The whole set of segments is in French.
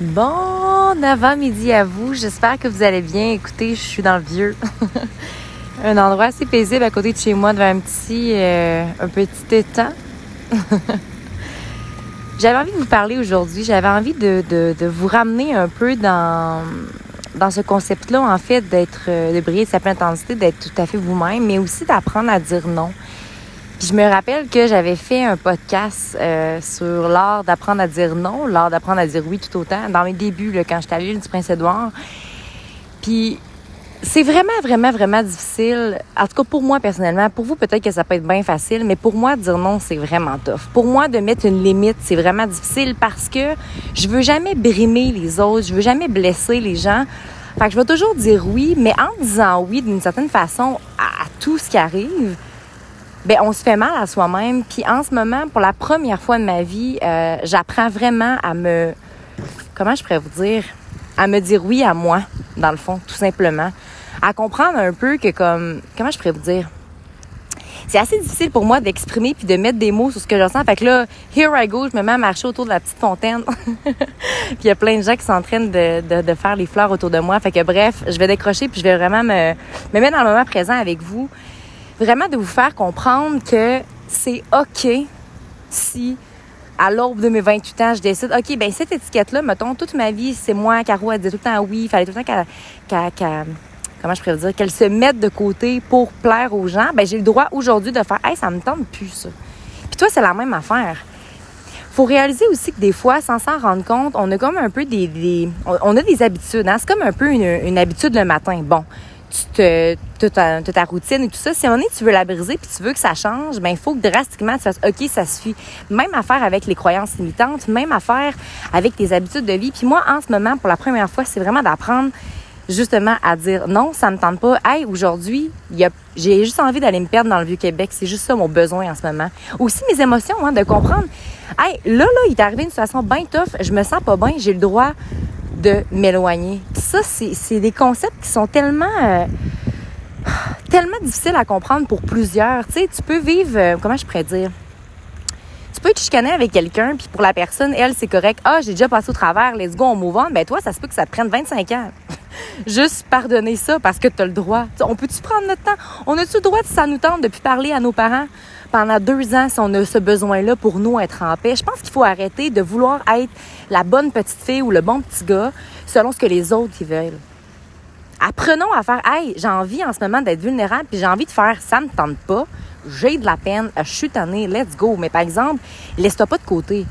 Bon avant-midi à vous. J'espère que vous allez bien. Écoutez, je suis dans le vieux. un endroit assez paisible à côté de chez moi, devant un petit, euh, un petit étang. J'avais envie de vous parler aujourd'hui. J'avais envie de, vous ramener un peu dans, dans ce concept-là, en fait, d'être, euh, de briller de sa pleine intensité, d'être tout à fait vous-même, mais aussi d'apprendre à dire non je me rappelle que j'avais fait un podcast euh, sur l'art d'apprendre à dire non, l'art d'apprendre à dire oui tout autant, dans mes débuts, quand j'étais à l'île du Prince-Édouard. Puis c'est vraiment, vraiment, vraiment difficile. En tout cas, pour moi, personnellement. Pour vous, peut-être que ça peut être bien facile, mais pour moi, dire non, c'est vraiment tough. Pour moi, de mettre une limite, c'est vraiment difficile parce que je veux jamais brimer les autres, je veux jamais blesser les gens. Fait que je vais toujours dire oui, mais en disant oui d'une certaine façon à tout ce qui arrive, ben on se fait mal à soi-même. Puis en ce moment, pour la première fois de ma vie, euh, j'apprends vraiment à me, comment je pourrais vous dire, à me dire oui à moi, dans le fond, tout simplement, à comprendre un peu que comme, comment je pourrais vous dire? C'est assez difficile pour moi d'exprimer puis de mettre des mots sur ce que je ressens. Fait que là, here I go, je me mets à marcher autour de la petite fontaine. puis il y a plein de gens qui sont en train de, de, de, faire les fleurs autour de moi. Fait que bref, je vais décrocher puis je vais vraiment me, me mettre dans le moment présent avec vous vraiment de vous faire comprendre que c'est OK si à l'aube de mes 28 ans, je décide, OK, ben cette étiquette-là, mettons, toute ma vie, c'est moi, Caro, elle dit tout le temps oui, il fallait tout le temps qu'elle, comment je dire, qu'elle se mette de côté pour plaire aux gens, ben j'ai le droit aujourd'hui de faire, hey, ça me tente plus, ça. Puis toi, c'est la même affaire. Faut réaliser aussi que des fois, sans s'en rendre compte, on a comme un peu des, on, a des habitudes, hein? C'est comme un peu une, une habitude le matin. Bon, ta, routine et tout ça, si à un moment donné, tu veux la briser puis tu veux que ça change, ben il faut que drastiquement tu fasses OK, ça suffit. Même affaire avec les croyances limitantes, même affaire avec tes habitudes de vie. Puis moi, en ce moment, pour la première fois, c'est vraiment d'apprendre justement à dire non, ça me tente pas. Hey, aujourd'hui, j'ai juste envie d'aller me perdre dans le Vieux-Québec. C'est juste ça mon besoin en ce moment. Aussi mes émotions, hein, de comprendre. Hey, là, là, il est arrivé une situation bien tough. Je me sens pas bien. J'ai le droit de m'éloigner. Ça, c'est des concepts qui sont tellement... Euh, tellement difficiles à comprendre pour plusieurs. Tu sais, tu peux vivre... Euh, comment je pourrais dire? Tu peux être chicané avec quelqu'un, puis pour la personne, elle, c'est correct. Ah, j'ai déjà passé au travers, let's go, on move on. Ben toi, ça se peut que ça te prenne 25 ans. Juste pardonner ça parce que tu as le droit. on peut-tu prendre notre temps? On a-tu le droit, de ça nous tente, de parler à nos parents? pendant deux ans si on a ce besoin-là pour nous être en paix? Je pense qu'il faut arrêter de vouloir être la bonne petite fille ou le bon petit gars selon ce que les autres veulent. Apprenons à faire, hey, j'ai envie en ce moment d'être vulnérable, puis j'ai envie de faire, ça me tente pas, j'ai de la peine, je suis tannée, let's go. Mais par exemple, laisse-toi pas de côté.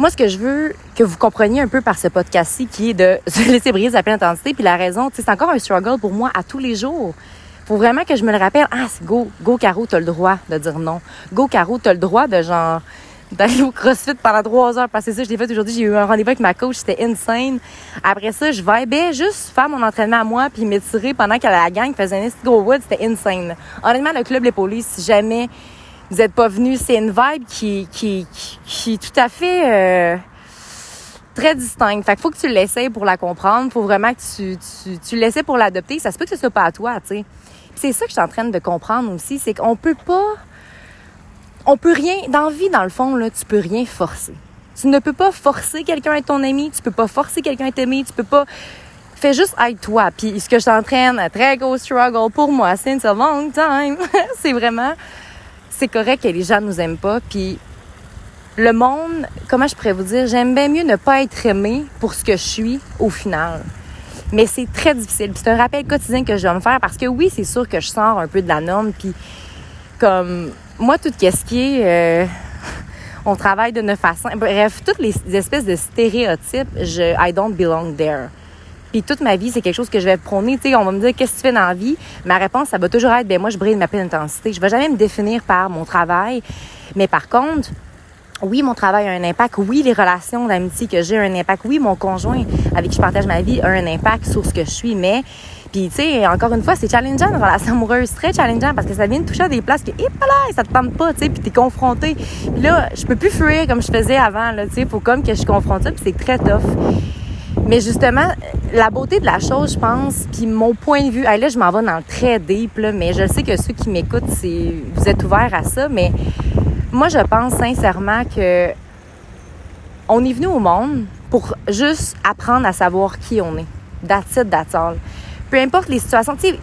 Moi, ce que je veux que vous compreniez un peu par ce podcast-ci, qui est de se laisser briser à pleine intensité, puis la raison, c'est encore un struggle pour moi à tous les jours faut vraiment que je me le rappelle. Ah, c'est go, go Caro, t'as le droit de dire non. Go Caro, t'as le droit de genre d'aller au CrossFit pendant trois heures. Parce que ça, je l'ai fait aujourd'hui. J'ai eu un rendez-vous avec ma coach. C'était insane. Après ça, je vibais juste faire mon entraînement à moi puis m'étirer pendant que la gang faisait un gros wood. C'était insane. Honnêtement, le club Les Polices, si jamais vous n'êtes pas venus, c'est une vibe qui, qui, qui, est tout à fait, euh, très distincte. Fait qu'il faut que tu l'essayes pour la comprendre. Faut vraiment que tu, tu, tu l'essayes pour l'adopter. Ça se peut que ce soit pas à toi, tu sais c'est ça que je suis en train de comprendre aussi, c'est qu'on peut pas, on peut rien, dans la vie, dans le fond, là, tu peux rien forcer. Tu ne peux pas forcer quelqu'un à être ton ami, tu peux pas forcer quelqu'un à t'aimer, tu peux pas, fais juste être toi. Puis ce que je t'entraîne, un très gros struggle pour moi, since a long time, c'est vraiment, c'est correct que les gens nous aiment pas, puis le monde, comment je pourrais vous dire, j'aime bien mieux ne pas être aimé pour ce que je suis au final. Mais c'est très difficile. c'est un rappel quotidien que je dois me faire parce que oui, c'est sûr que je sors un peu de la norme. Puis comme moi, tout ce qui est... Euh, on travaille de neuf à Bref, toutes les espèces de stéréotypes, je I don't belong there. Puis toute ma vie, c'est quelque chose que je vais prôner. Tu sais, on va me dire qu'est-ce que tu fais dans la vie? Ma réponse, ça va toujours être, ben moi, je brille de ma pleine intensité. Je vais jamais me définir par mon travail. Mais par contre, oui, mon travail a un impact. Oui, les relations d'amitié que j'ai ont un impact. Oui, mon conjoint avec qui je partage ma vie a un impact sur ce que je suis. Mais, puis, tu sais, encore une fois, c'est challengeant une relation amoureuse. très challengeant parce que ça vient de toucher à des places que, hé, là, ça te tente pas, tu sais, puis t'es confronté. Puis là, je peux plus fuir comme je faisais avant, là, tu sais. Faut comme que je suis confrontée, puis c'est très tough. Mais justement, la beauté de la chose, je pense, puis mon point de vue, là, je m'en vais dans le très deep, là, mais je sais que ceux qui m'écoutent, vous êtes ouverts à ça, mais moi, je pense sincèrement que on est venu au monde pour juste apprendre à savoir qui on est. That's it. Peu importe les situations, tu sais,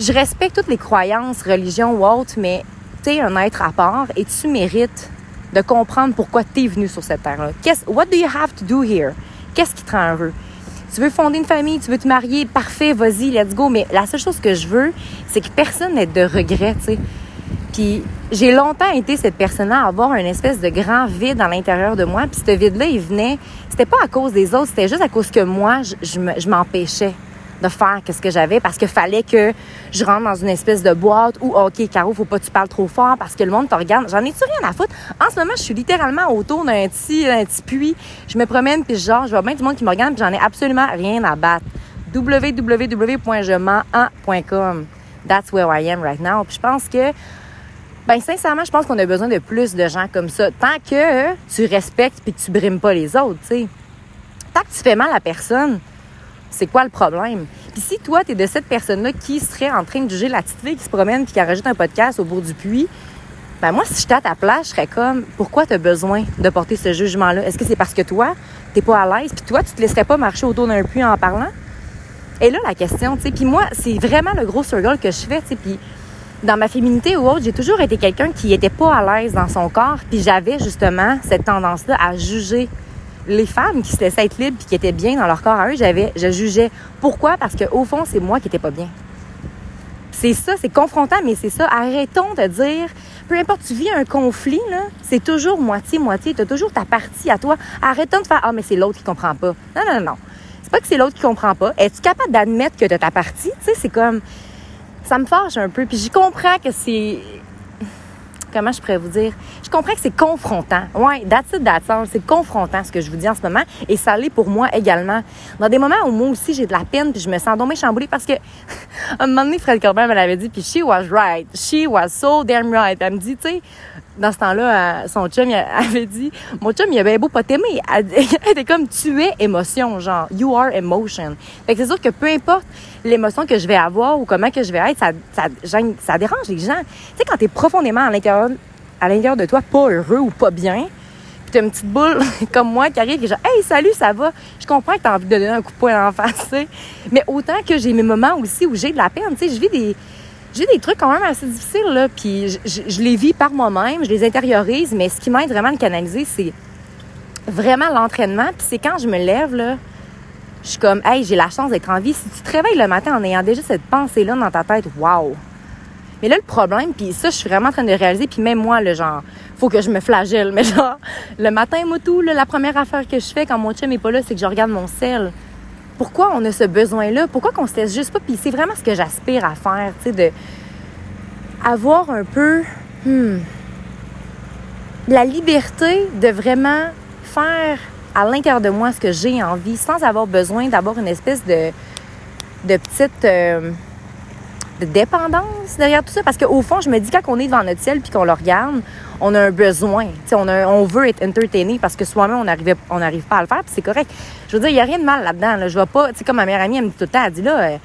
je respecte toutes les croyances, religions ou autres, mais tu es un être à part et tu mérites de comprendre pourquoi tu es venu sur cette terre-là. What do you have to do here? Qu'est-ce qui te rend heureux? Tu veux fonder une famille, tu veux te marier, parfait, vas-y, let's go. Mais la seule chose que je veux, c'est que personne n'ait de regrets, tu sais. Puis j'ai longtemps été cette personne-là à avoir une espèce de grand vide à l'intérieur de moi. Puis ce vide-là, il venait, c'était pas à cause des autres, c'était juste à cause que moi, je m'empêchais de faire ce que j'avais parce qu'il fallait que je rentre dans une espèce de boîte où, OK, Caro, faut pas que tu parles trop fort parce que le monde te regarde. J'en ai-tu rien à foutre? En ce moment, je suis littéralement autour d'un petit, petit puits. Je me promène puis genre, je vois bien du monde qui me regarde puis j'en ai absolument rien à battre. www.jemens1.com That's where I am right now. Puis je pense que ben sincèrement, je pense qu'on a besoin de plus de gens comme ça. Tant que tu respectes puis que tu brimes pas les autres, tu sais. Tant que tu fais mal à personne, c'est quoi le problème? Puis si toi, tu es de cette personne-là qui serait en train de juger la petite fille qui se promène puis qui rajoute un podcast au bout du puits, ben moi, si j'étais à ta place, je serais comme, pourquoi tu as besoin de porter ce jugement-là? Est-ce que c'est parce que toi, t'es pas à l'aise, puis toi, tu te laisserais pas marcher autour d'un puits en parlant? Et là, la question, tu sais, puis moi, c'est vraiment le gros struggle que je fais, tu sais, puis dans ma féminité ou autre, j'ai toujours été quelqu'un qui était pas à l'aise dans son corps, puis j'avais justement cette tendance-là à juger les femmes qui se laissaient être libres puis qui étaient bien dans leur corps à eux, j'avais, je jugeais. Pourquoi? Parce qu'au fond, c'est moi qui n'étais pas bien. C'est ça, c'est confrontant, mais c'est ça. Arrêtons de dire, peu importe, tu vis un conflit, là, c'est toujours moitié-moitié. Tu as toujours ta partie à toi. Arrêtons de faire, ah, mais c'est l'autre qui comprend pas. Non, non, non. C'est pas que c'est l'autre qui comprend pas. Es-tu capable d'admettre que tu as ta partie? Tu sais, c'est comme, ça me fâche un peu. Puis j'y comprends que c'est, comment je pourrais vous dire? Je comprends que c'est confrontant. Ouais, that's it, that's all. C'est confrontant ce que je vous dis en ce moment. Et ça l'est pour moi également. Dans des moments où moi aussi j'ai de la peine puis je me sens donc chamboulée parce que, un moment donné, Fred Corbin me l'avait dit puis she was right. She was so damn right. Elle me dit, tu sais, dans ce temps-là, euh, son chum avait dit, mon chum, il avait beau pas t'aimer. Elle, était comme, tu es émotion, genre, you are emotion. Fait que c'est sûr que peu importe l'émotion que je vais avoir ou comment que je vais être, ça, ça, ça dérange les gens. Tu sais, quand t'es profondément à l'intérieur, à l'intérieur de toi, pas heureux ou pas bien, puis t'as une petite boule comme moi qui arrive et genre, hey, salut, ça va? Je comprends que t'as envie de donner un coup de poing en face, Mais autant que j'ai mes moments aussi où j'ai de la peine, tu sais, je vis des, j'ai des trucs quand même assez difficiles, là, puis je, les vis par moi-même, je les intériorise, mais ce qui m'aide vraiment à le canaliser, c'est vraiment l'entraînement. Puis c'est quand je me lève, là, je suis comme, hey, j'ai la chance d'être en vie. Si tu te réveilles le matin en ayant déjà cette pensée-là dans ta tête, waouh! Mais là, le problème, puis ça, je suis vraiment en train de réaliser, puis même moi, le genre, faut que je me flagelle. Mais genre, le matin, moi, tout, la première affaire que je fais quand mon chum est pas là, c'est que je regarde mon sel pourquoi on a ce besoin-là? Pourquoi qu'on se laisse juste pas? Puis c'est vraiment ce que j'aspire à faire, tu sais, de avoir un peu hmm, la liberté de vraiment faire à l'intérieur de moi ce que j'ai envie sans avoir besoin d'avoir une espèce de, de petite euh, dépendance derrière tout ça. Parce qu'au fond, je me dis, quand on est devant notre ciel puis qu'on le regarde, on a un besoin. On, a, on veut être entertainé parce que soi-même, on n'arrive pas à le faire, puis c'est correct. Je veux dire, il n'y a rien de mal là-dedans. Là. Je vois pas, tu sais, comme ma meilleure amie, elle me dit tout le temps, elle dit là, euh,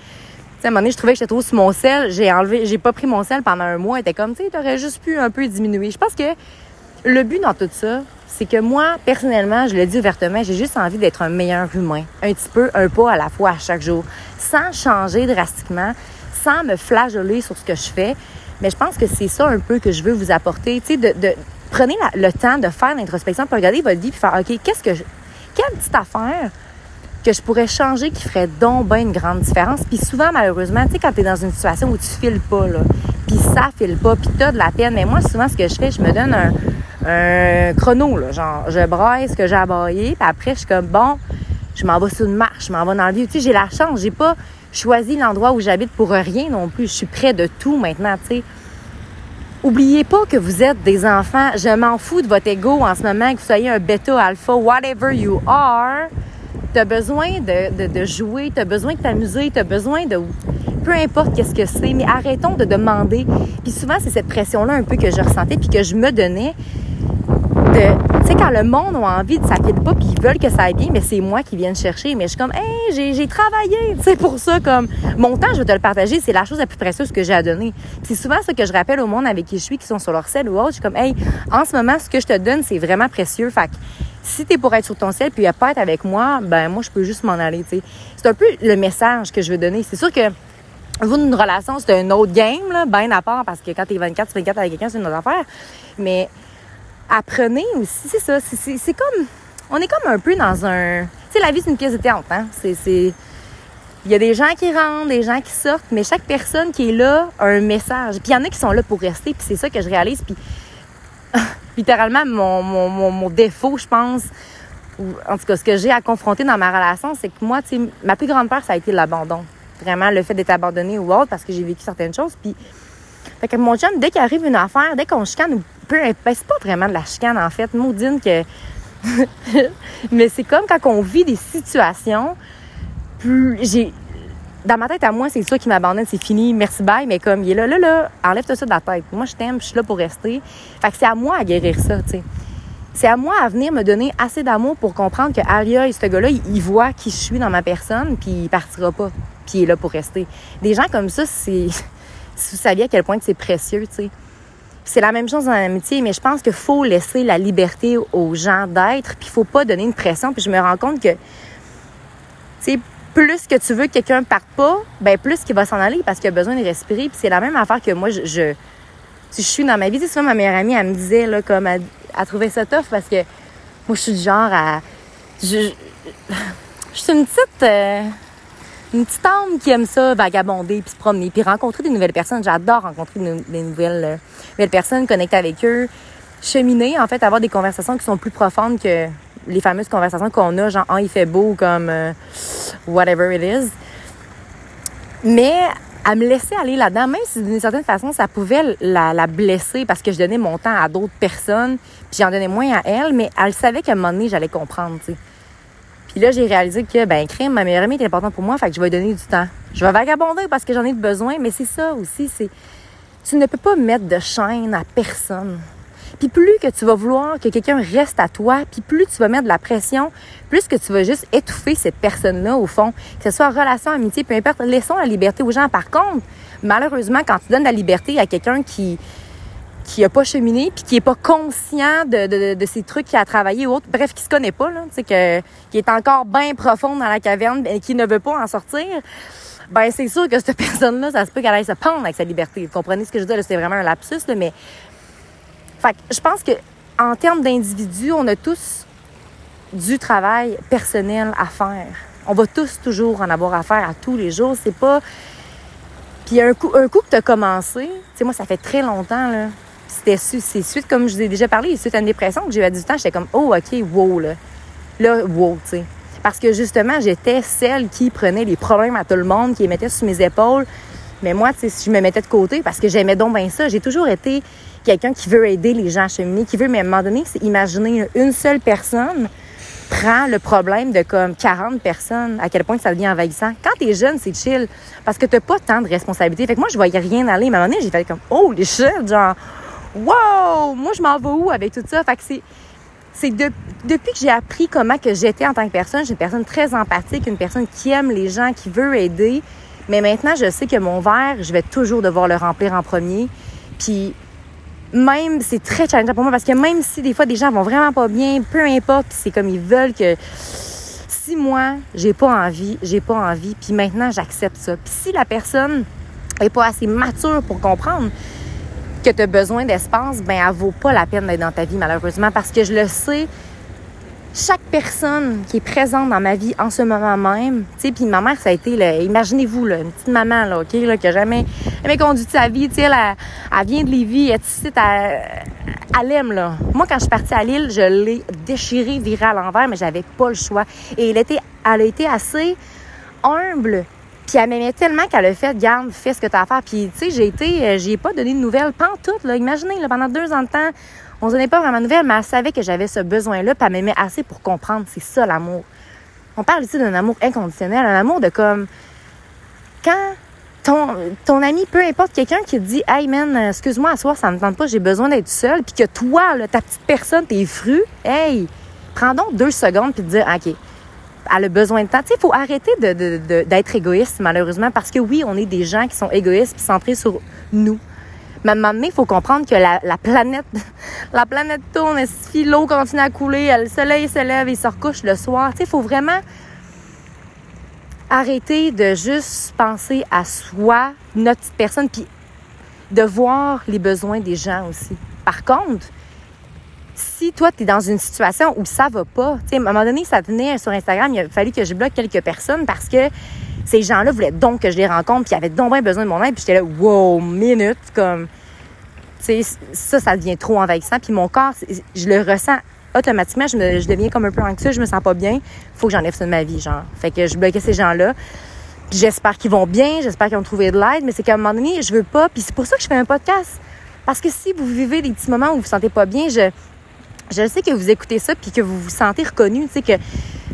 à un moment donné, je trouvais que j'étais trop sur mon sel. J'ai enlevé, j'ai pas pris mon sel pendant un mois. Elle était comme, tu sais, t'aurais juste pu un peu diminuer. Je pense que le but dans tout ça, c'est que moi, personnellement, je le dis ouvertement, j'ai juste envie d'être un meilleur humain. Un petit peu, un pas à la fois à chaque jour. Sans changer drastiquement, sans me flageoler sur ce que je fais. Mais je pense que c'est ça un peu que je veux vous apporter. Tu sais, de, de, prenez le temps de faire l'introspection, pour regarder votre vie, puis faire, OK, qu'est-ce que je, quelle petite affaire que je pourrais changer qui ferait donc bien une grande différence? Puis souvent, malheureusement, tu sais, quand tu es dans une situation où tu files pas, là, puis ça file pas, puis tu as de la peine, mais moi, souvent, ce que je fais, je me donne un, un chrono, là, genre, je braille ce que j'ai à puis après, je suis comme, bon, je m'en vais sur une marche, je m'en vais dans le vie. Tu sais, j'ai la chance, j'ai pas choisi l'endroit où j'habite pour rien non plus. Je suis près de tout maintenant, tu sais. Oubliez pas que vous êtes des enfants. Je m'en fous de votre ego en ce moment, que vous soyez un bêta, alpha, whatever you are. T'as besoin de, de, jouer, t'as besoin de t'amuser, t'as besoin de... Peu importe qu'est-ce que c'est, mais arrêtons de demander. Puis souvent, c'est cette pression-là un peu que je ressentais puis que je me donnais tu sais, quand le monde a envie de s'inquiéter pas puis ils veulent que ça aille bien, mais c'est moi qui viens chercher. Mais je suis comme, hey, j'ai travaillé, tu sais, pour ça, comme, mon temps, je vais te le partager, c'est la chose la plus précieuse que j'ai à donner. C'est souvent ce que je rappelle au monde avec qui je suis, qui sont sur leur selle ou autre. Je suis comme, hey, en ce moment, ce que je te donne, c'est vraiment précieux. Fait si t'es pour être sur ton ciel puis pas être avec moi, ben moi je peux juste m'en aller. C'est un peu le message que je veux donner. C'est sûr que vous, une relation, c'est un autre game, là, bien à part, parce que quand t'es 24, tu 24 avec quelqu'un, c'est une autre affaire. Mais apprenez aussi, c'est ça. C'est comme. On est comme un peu dans un. Tu sais, la vie, c'est une pièce de théâtre, hein. C'est. Il y a des gens qui rentrent, des gens qui sortent, mais chaque personne qui est là a un message. Puis il y en a qui sont là pour rester, puis c'est ça que je réalise. Puis littéralement, mon, mon, mon, défaut, je pense, ou en tout cas, ce que j'ai à confronter dans ma relation, c'est que moi, tu sais, ma plus grande peur, ça a été l'abandon. Vraiment, le fait d'être abandonné ou autre, parce que j'ai vécu certaines choses. Puis, fait que mon chum, dès qu'il arrive une affaire, dès qu'on chicane, peu ben, c'est pas vraiment de la chicane, en fait. Maudine que. Mais c'est comme quand on vit des situations, plus j'ai dans ma tête à moi, c'est ça qui m'abandonne, c'est fini, merci bye, mais comme il est là, là, là, enlève-toi ça de la tête. Moi, je t'aime, je suis là pour rester. Fait que c'est à moi à guérir ça, tu sais. C'est à moi à venir me donner assez d'amour pour comprendre que Aria, ce gars-là, il, voit qui je suis dans ma personne, puis il partira pas, puis il est là pour rester. Des gens comme ça, c'est. Si vous saviez à quel point c'est précieux, tu sais. C'est la même chose dans l'amitié, mais je pense qu'il faut laisser la liberté aux gens d'être, puis il faut pas donner une pression. Puis je me rends compte que, tu sais, plus que tu veux que quelqu'un parte pas, ben plus qu'il va s'en aller parce qu'il a besoin de respirer. Puis c'est la même affaire que moi, je, je, je suis dans ma vie. Tu sais, ma meilleure amie, elle me disait, là, comme, elle, trouvé ça tough parce que moi, je suis du genre à. Je, je, suis une petite. Euh, une petite âme qui aime ça, vagabonder, puis se promener, puis rencontrer des nouvelles personnes. J'adore rencontrer des nouvelles, euh, nouvelles personnes, connecter avec eux, cheminer, en fait, avoir des conversations qui sont plus profondes que les fameuses conversations qu'on a, genre, ah, il fait beau, comme euh, whatever it is. Mais à me laisser aller là-dedans, même si d'une certaine façon, ça pouvait la, blesser parce que je donnais mon temps à d'autres personnes, puis j'en donnais moins à elle, mais elle savait qu'à un moment donné, j'allais comprendre, tu sais. Puis là, j'ai réalisé que, ben, crime, ma meilleure amie est importante pour moi, fait que je vais donner du temps. Je vais vagabonder parce que j'en ai besoin, mais c'est ça aussi, c'est, tu ne peux pas mettre de chaîne à personne. Puis plus que tu vas vouloir que quelqu'un reste à toi, puis plus tu vas mettre de la pression, plus que tu vas juste étouffer cette personne-là au fond, que ce soit relation, amitié, peu importe, laissons la liberté aux gens. Par contre, malheureusement, quand tu donnes la liberté à quelqu'un qui qui a pas cheminé puis qui est pas conscient de, de, de, ces trucs qu'il a travaillé ou autre, bref, qui se connaît pas, là, que, qui est encore bien profond dans la caverne et qui ne veut pas en sortir, ben c'est sûr que cette personne-là, ça se peut qu'elle aille se pendre avec sa liberté. Vous comprenez ce que je veux dire? C'est vraiment un lapsus, là, mais fait je pense que en termes d'individus, on a tous du travail personnel à faire. On va tous toujours en avoir à faire à tous les jours. C'est pas. Puis un coup, un coup que tu as commencé, tu sais, moi, ça fait très longtemps, là. C'était suite, comme je vous ai déjà parlé, suite à une dépression que j'ai eu à 18 ans, j'étais comme, oh, OK, wow, là. Là, wow, tu sais. Parce que justement, j'étais celle qui prenait les problèmes à tout le monde, qui les mettait sur mes épaules. Mais moi, tu sais, je me mettais de côté parce que j'aimais donc bien ça. J'ai toujours été quelqu'un qui veut aider les gens à cheminer, qui veut, mais à un moment donné, c'est imaginer une seule personne prend le problème de comme 40 personnes, à quel point ça devient envahissant. Quand t'es jeune, c'est chill, parce que t'as pas tant de responsabilités. Fait que moi, je voyais rien aller. Mais à un moment donné, j'ai fait comme, oh, les shit, genre, wow, moi, je m'en vais où avec tout ça? Fait que c'est, c'est depuis que j'ai appris comment que j'étais en tant que personne, j'ai une personne très empathique, une personne qui aime les gens, qui veut aider. Mais maintenant, je sais que mon verre, je vais toujours devoir le remplir en premier. Puis même, c'est très challengeant pour moi parce que même si des fois des gens vont vraiment pas bien, peu importe, c'est comme ils veulent que si moi, j'ai pas envie, j'ai pas envie, puis maintenant j'accepte ça. Puis si la personne est pas assez mature pour comprendre que tu as besoin d'espace, ben elle vaut pas la peine d'être dans ta vie malheureusement parce que je le sais, chaque personne qui est présente dans ma vie en ce moment même, tu sais, puis ma mère, ça a été, imaginez-vous, une petite maman, là, OK, qui a jamais, conduit sa vie, tu sais, elle, vient de Lévis, elle ici, elle, aime, là. Moi, quand je suis partie à Lille, je l'ai déchirée, virée à l'envers, mais j'avais pas le choix. Et elle, était, elle a été assez humble, puis elle m'aimait tellement qu'elle a fait, garde, fais ce que tu as à faire. Puis, tu sais, j'ai été, euh, j'ai pas donné de nouvelles, tout, là. Imaginez, là, pendant deux ans de temps, on se donnait pas vraiment de nouvelles, mais elle savait que j'avais ce besoin-là, puis elle m'aimait assez pour comprendre. C'est ça l'amour. On parle ici d'un amour inconditionnel, un amour de comme quand ton, ton ami, peu importe, quelqu'un qui te dit Hey man, excuse-moi, à soir, ça ne me tente pas, j'ai besoin d'être seul, puis que toi, ta petite personne, tes fruits, hey, prends donc deux secondes puis te dire OK, elle a besoin de temps. Il faut arrêter d'être égoïste, malheureusement, parce que oui, on est des gens qui sont égoïstes centrés sur nous. Mais à un il faut comprendre que la, la planète, la planète tourne, si l'eau continue à couler, le soleil se lève et se recouche le soir. Il faut vraiment arrêter de juste penser à soi, notre personne, puis de voir les besoins des gens aussi. Par contre, si toi, tu es dans une situation où ça va pas, tu sais, à un moment donné, ça venait sur Instagram, il a fallu que je bloque quelques personnes parce que ces gens-là voulaient donc que je les rencontre, puis ils avaient donc besoin de mon aide, puis j'étais là, wow, minute, comme, tu sais, ça, ça devient trop envahissant, puis mon corps, je le ressens automatiquement, je, me, je deviens comme un peu anxieux, je me sens pas bien, faut que j'enlève ça de ma vie, genre. Fait que je bloquais ces gens-là. J'espère qu'ils vont bien, j'espère qu'ils ont trouvé de l'aide, mais c'est qu'à un moment donné, je veux pas, puis c'est pour ça que je fais un podcast. Parce que si vous vivez des petits moments où vous vous sentez pas bien, je, je sais que vous écoutez ça puis que vous vous sentez reconnu, tu sais que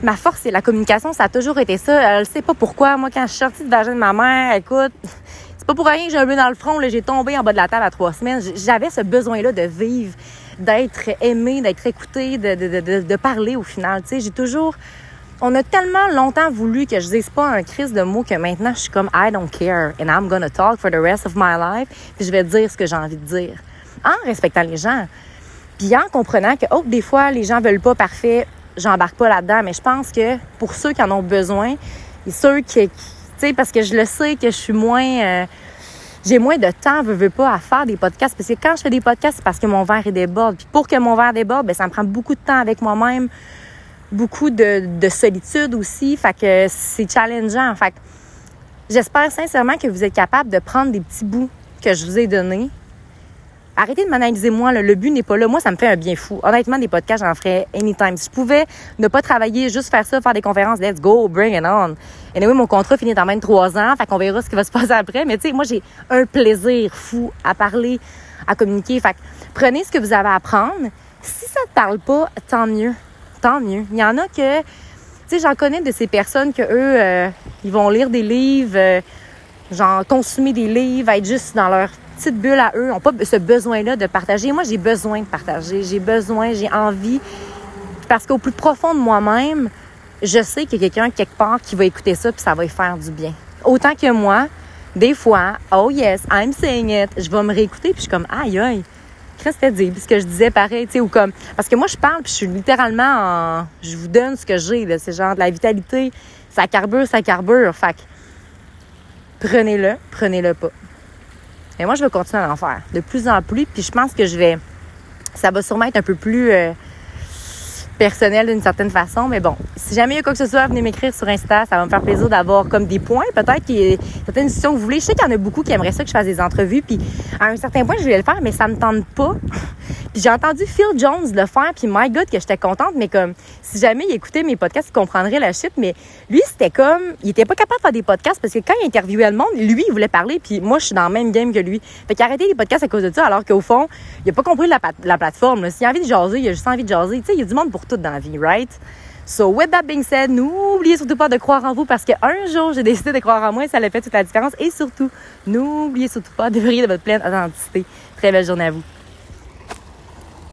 ma force c'est la communication, ça a toujours été ça. Je sais pas pourquoi moi quand je suis sortie de vagin de ma mère, écoute, c'est pas pour rien que j'ai un bleu dans le front, j'ai tombé en bas de la table à trois semaines. J'avais ce besoin-là de vivre, d'être aimé, d'être écouté, de, parler au final. Tu sais, j'ai toujours on a tellement longtemps voulu que je dise pas un crise de mots que maintenant je suis comme I don't care and I'm gonna talk for the rest of my life puis je vais dire ce que j'ai envie de dire en respectant les gens puis en comprenant que, oh, des fois, les gens veulent pas parfait, j'embarque pas là-dedans. Mais je pense que pour ceux qui en ont besoin, et ceux qui, tu sais, parce que je le sais que je suis moins, euh, j'ai moins de temps, veux, veux pas, à faire des podcasts. Parce que quand je fais des podcasts, c'est parce que mon verre est déborde. Puis pour que mon verre déborde, ben, ça me prend beaucoup de temps avec moi-même, beaucoup de, de solitude aussi. Fait que c'est challengeant. Fait j'espère sincèrement que vous êtes capable de prendre des petits bouts que je vous ai donnés, arrêtez de m'analyser moi. Le but n'est pas là. Moi, ça me fait un bien fou. Honnêtement, des podcasts, j'en ferais anytime. Si je pouvais ne pas travailler, juste faire ça, faire des conférences, let's go, bring it on. Et oui, mon contrat finit dans même trois ans, fait qu'on verra ce qui va se passer après. Mais tu sais, moi, j'ai un plaisir fou à parler, à communiquer. Fait que prenez ce que vous avez à apprendre. Si ça ne parle pas, tant mieux. Tant mieux. Il y en a que, tu sais, j'en connais de ces personnes que eux, euh, ils vont lire des livres, euh, genre consommer des livres, être juste dans leur petite bulle à eux, n'ont pas ce besoin-là de partager. Moi, j'ai besoin de partager. J'ai besoin, j'ai envie. Parce qu'au plus profond de moi-même, je sais qu'il y a quelqu'un quelque part qui va écouter ça puis ça va lui faire du bien. Autant que moi, des fois, oh yes, I'm saying it, je vais me réécouter puis je suis comme aïe aïe. Qu'est-ce que dit? Puis ce que je disais pareil, tu sais, ou comme. Parce que moi, je parle puis je suis littéralement en. Je vous donne ce que j'ai, là. C'est genre de la vitalité. Ça carbure, ça carbure. Fait que prenez-le, prenez-le pas. Mais moi, je vais continuer à en faire de plus en plus. Puis je pense que je vais. Ça va sûrement être un peu plus euh, personnel d'une certaine façon. Mais bon, si jamais il y a quoi que ce soit, venez m'écrire sur Insta. Ça va me faire plaisir d'avoir comme des points. Peut-être qu'il y a certaines décisions que vous voulez. Je sais qu'il y en a beaucoup qui aimeraient ça que je fasse des entrevues. Puis à un certain point, je vais le faire, mais ça me tente pas. J'ai entendu Phil Jones le faire. Puis my God, que j'étais contente. Mais comme, si jamais il écoutait mes podcasts, il comprendrait la shit. Mais lui, c'était comme, il était pas capable de faire des podcasts parce que quand il interviewait le monde, lui, il voulait parler. Puis moi, je suis dans le même game que lui. Fait qu'il a arrêté les podcasts à cause de ça, alors qu'au fond, il a pas compris la, la plateforme. S'il a envie de jaser, il a juste envie de jaser. Tu sais, il y a du monde pour tout dans la vie, right? So, with that being said, n'oubliez surtout pas de croire en vous parce qu'un jour, j'ai décidé de croire en moi et ça a fait toute la différence. Et surtout, n'oubliez surtout pas de briller de votre pleine authenticité. Très belle journée à vous.